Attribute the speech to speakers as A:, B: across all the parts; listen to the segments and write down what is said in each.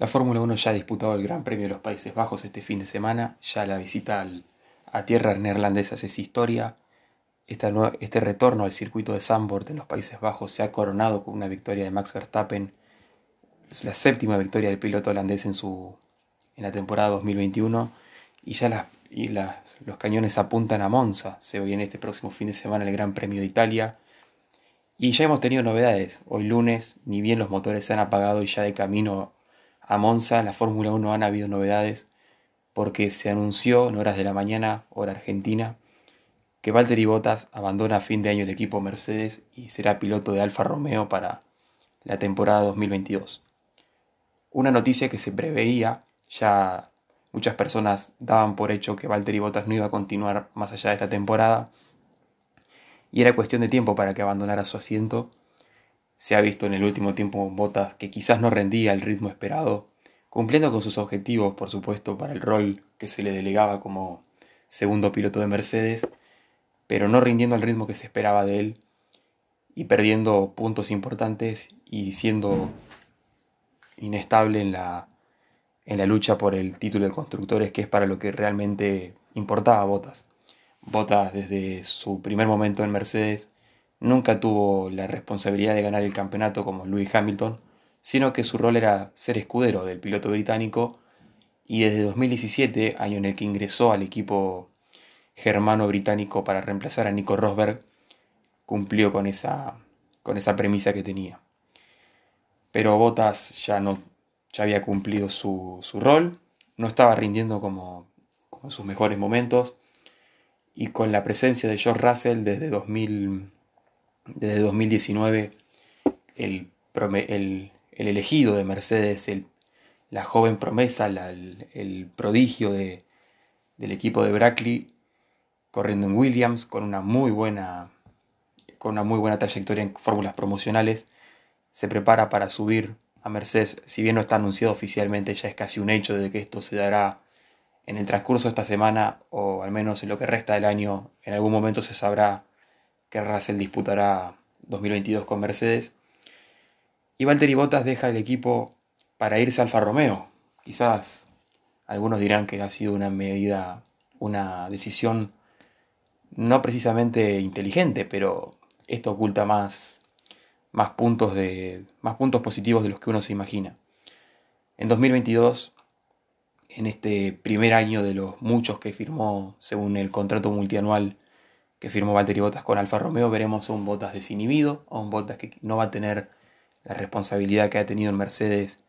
A: La Fórmula 1 ya ha disputado el Gran Premio de los Países Bajos este fin de semana, ya la visita a tierras neerlandesas es historia. este retorno al circuito de Zandvoort en los Países Bajos se ha coronado con una victoria de Max Verstappen, es la séptima victoria del piloto holandés en, su, en la temporada 2021 y ya y los cañones apuntan a Monza. Se viene este próximo fin de semana el Gran Premio de Italia. Y ya hemos tenido novedades. Hoy lunes, ni bien los motores se han apagado y ya de camino a Monza, la Fórmula 1 han habido novedades porque se anunció en horas de la mañana, hora argentina, que Valtteri Bottas abandona a fin de año el equipo Mercedes y será piloto de Alfa Romeo para la temporada 2022. Una noticia que se preveía, ya muchas personas daban por hecho que Valtteri Bottas no iba a continuar más allá de esta temporada y era cuestión de tiempo para que abandonara su asiento se ha visto en el último tiempo Botas que quizás no rendía el ritmo esperado, cumpliendo con sus objetivos, por supuesto, para el rol que se le delegaba como segundo piloto de Mercedes, pero no rindiendo al ritmo que se esperaba de él y perdiendo puntos importantes y siendo inestable en la, en la lucha por el título de constructores, que es para lo que realmente importaba Botas. Botas desde su primer momento en Mercedes Nunca tuvo la responsabilidad de ganar el campeonato como Lewis Hamilton, sino que su rol era ser escudero del piloto británico y desde 2017, año en el que ingresó al equipo germano-británico para reemplazar a Nico Rosberg, cumplió con esa, con esa premisa que tenía. Pero Bottas ya, no, ya había cumplido su, rol, no estaba rindiendo como, como en sus mejores momentos y con la presencia de George Russell desde 2000 desde 2019 el, el, elegido de Mercedes, el, la joven promesa, el, prodigio de, del equipo de Brackley, corriendo en Williams con una muy buena, con una muy buena trayectoria en fórmulas promocionales, se prepara para subir a Mercedes, si bien no está anunciado oficialmente, ya es casi un hecho de que esto se dará en el transcurso de esta semana o al menos en lo que resta del año, en algún momento se sabrá que Russell disputará 2022 con Mercedes. Y Valtteri Bottas deja el equipo para irse a Alfa Romeo. Quizás algunos dirán que ha sido una medida, una decisión no precisamente inteligente, pero esto oculta más, más, puntos, de, más puntos positivos de los que uno se imagina. En 2022, en este primer año de los muchos que firmó según el contrato multianual que firmó Valtteri Bottas con Alfa Romeo, veremos a un Bottas desinhibido, a un Bottas que no va a tener la responsabilidad que ha tenido en Mercedes,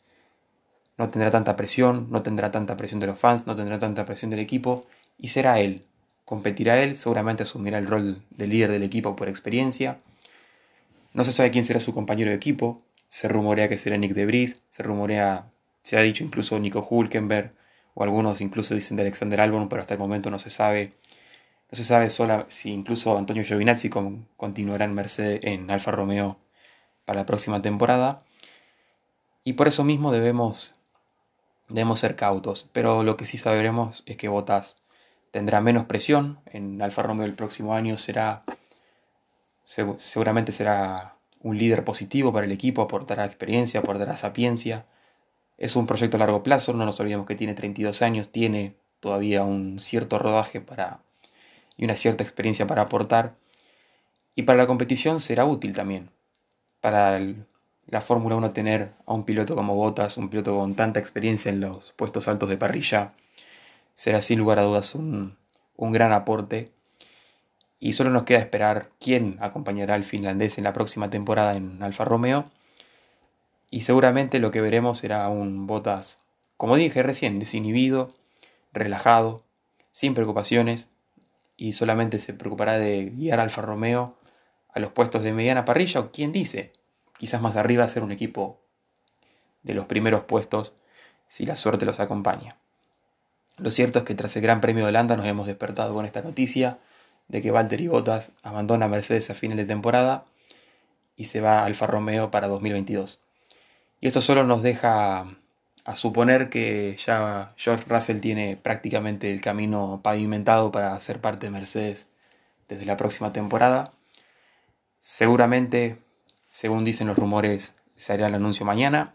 A: no tendrá tanta presión, no tendrá tanta presión de los fans, no tendrá tanta presión del equipo, y será él, competirá él, seguramente asumirá el rol de líder del equipo por experiencia. No se sabe quién será su compañero de equipo, se rumorea que será Nick de Debris, se rumorea, se ha dicho incluso Nico Hulkenberg, o algunos incluso dicen de Alexander Albon, pero hasta el momento no se sabe no se sabe sola si incluso Antonio Giovinazzi continuará en Mercedes en Alfa Romeo para la próxima temporada. Y por eso mismo debemos, debemos ser cautos. Pero lo que sí sabremos es que Bottas tendrá menos presión. En Alfa Romeo el próximo año será. Seguramente será un líder positivo para el equipo, aportará experiencia, aportará sapiencia. Es un proyecto a largo plazo, no nos olvidemos que tiene 32 años, tiene todavía un cierto rodaje para y una cierta experiencia para aportar. Y para la competición será útil también. Para la Fórmula 1 tener a un piloto como Bottas, un piloto con tanta experiencia en los puestos altos de parrilla, será sin lugar a dudas un, un gran aporte. Y solo nos queda esperar quién acompañará al finlandés en la próxima temporada en Alfa Romeo. Y seguramente lo que veremos será un Bottas, como dije recién, desinhibido, relajado, sin preocupaciones, y solamente se preocupará de guiar a Alfa Romeo a los puestos de mediana parrilla o quién dice, quizás más arriba ser un equipo de los primeros puestos si la suerte los acompaña. Lo cierto es que tras el Gran Premio de Holanda nos hemos despertado con esta noticia de que Valtteri Bottas abandona Mercedes a final de temporada y se va a Alfa Romeo para 2022. Y esto solo nos deja a suponer que ya George Russell tiene prácticamente el camino pavimentado para ser parte de Mercedes desde la próxima temporada. Seguramente, según dicen los rumores, se hará el anuncio mañana,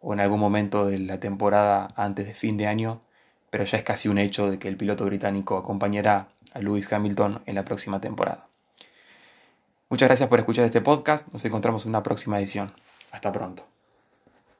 A: o en algún momento de la temporada antes de fin de año, pero ya es casi un hecho de que el piloto británico acompañará a Lewis Hamilton en la próxima temporada. Muchas gracias por escuchar este podcast, nos encontramos en una próxima edición. Hasta pronto.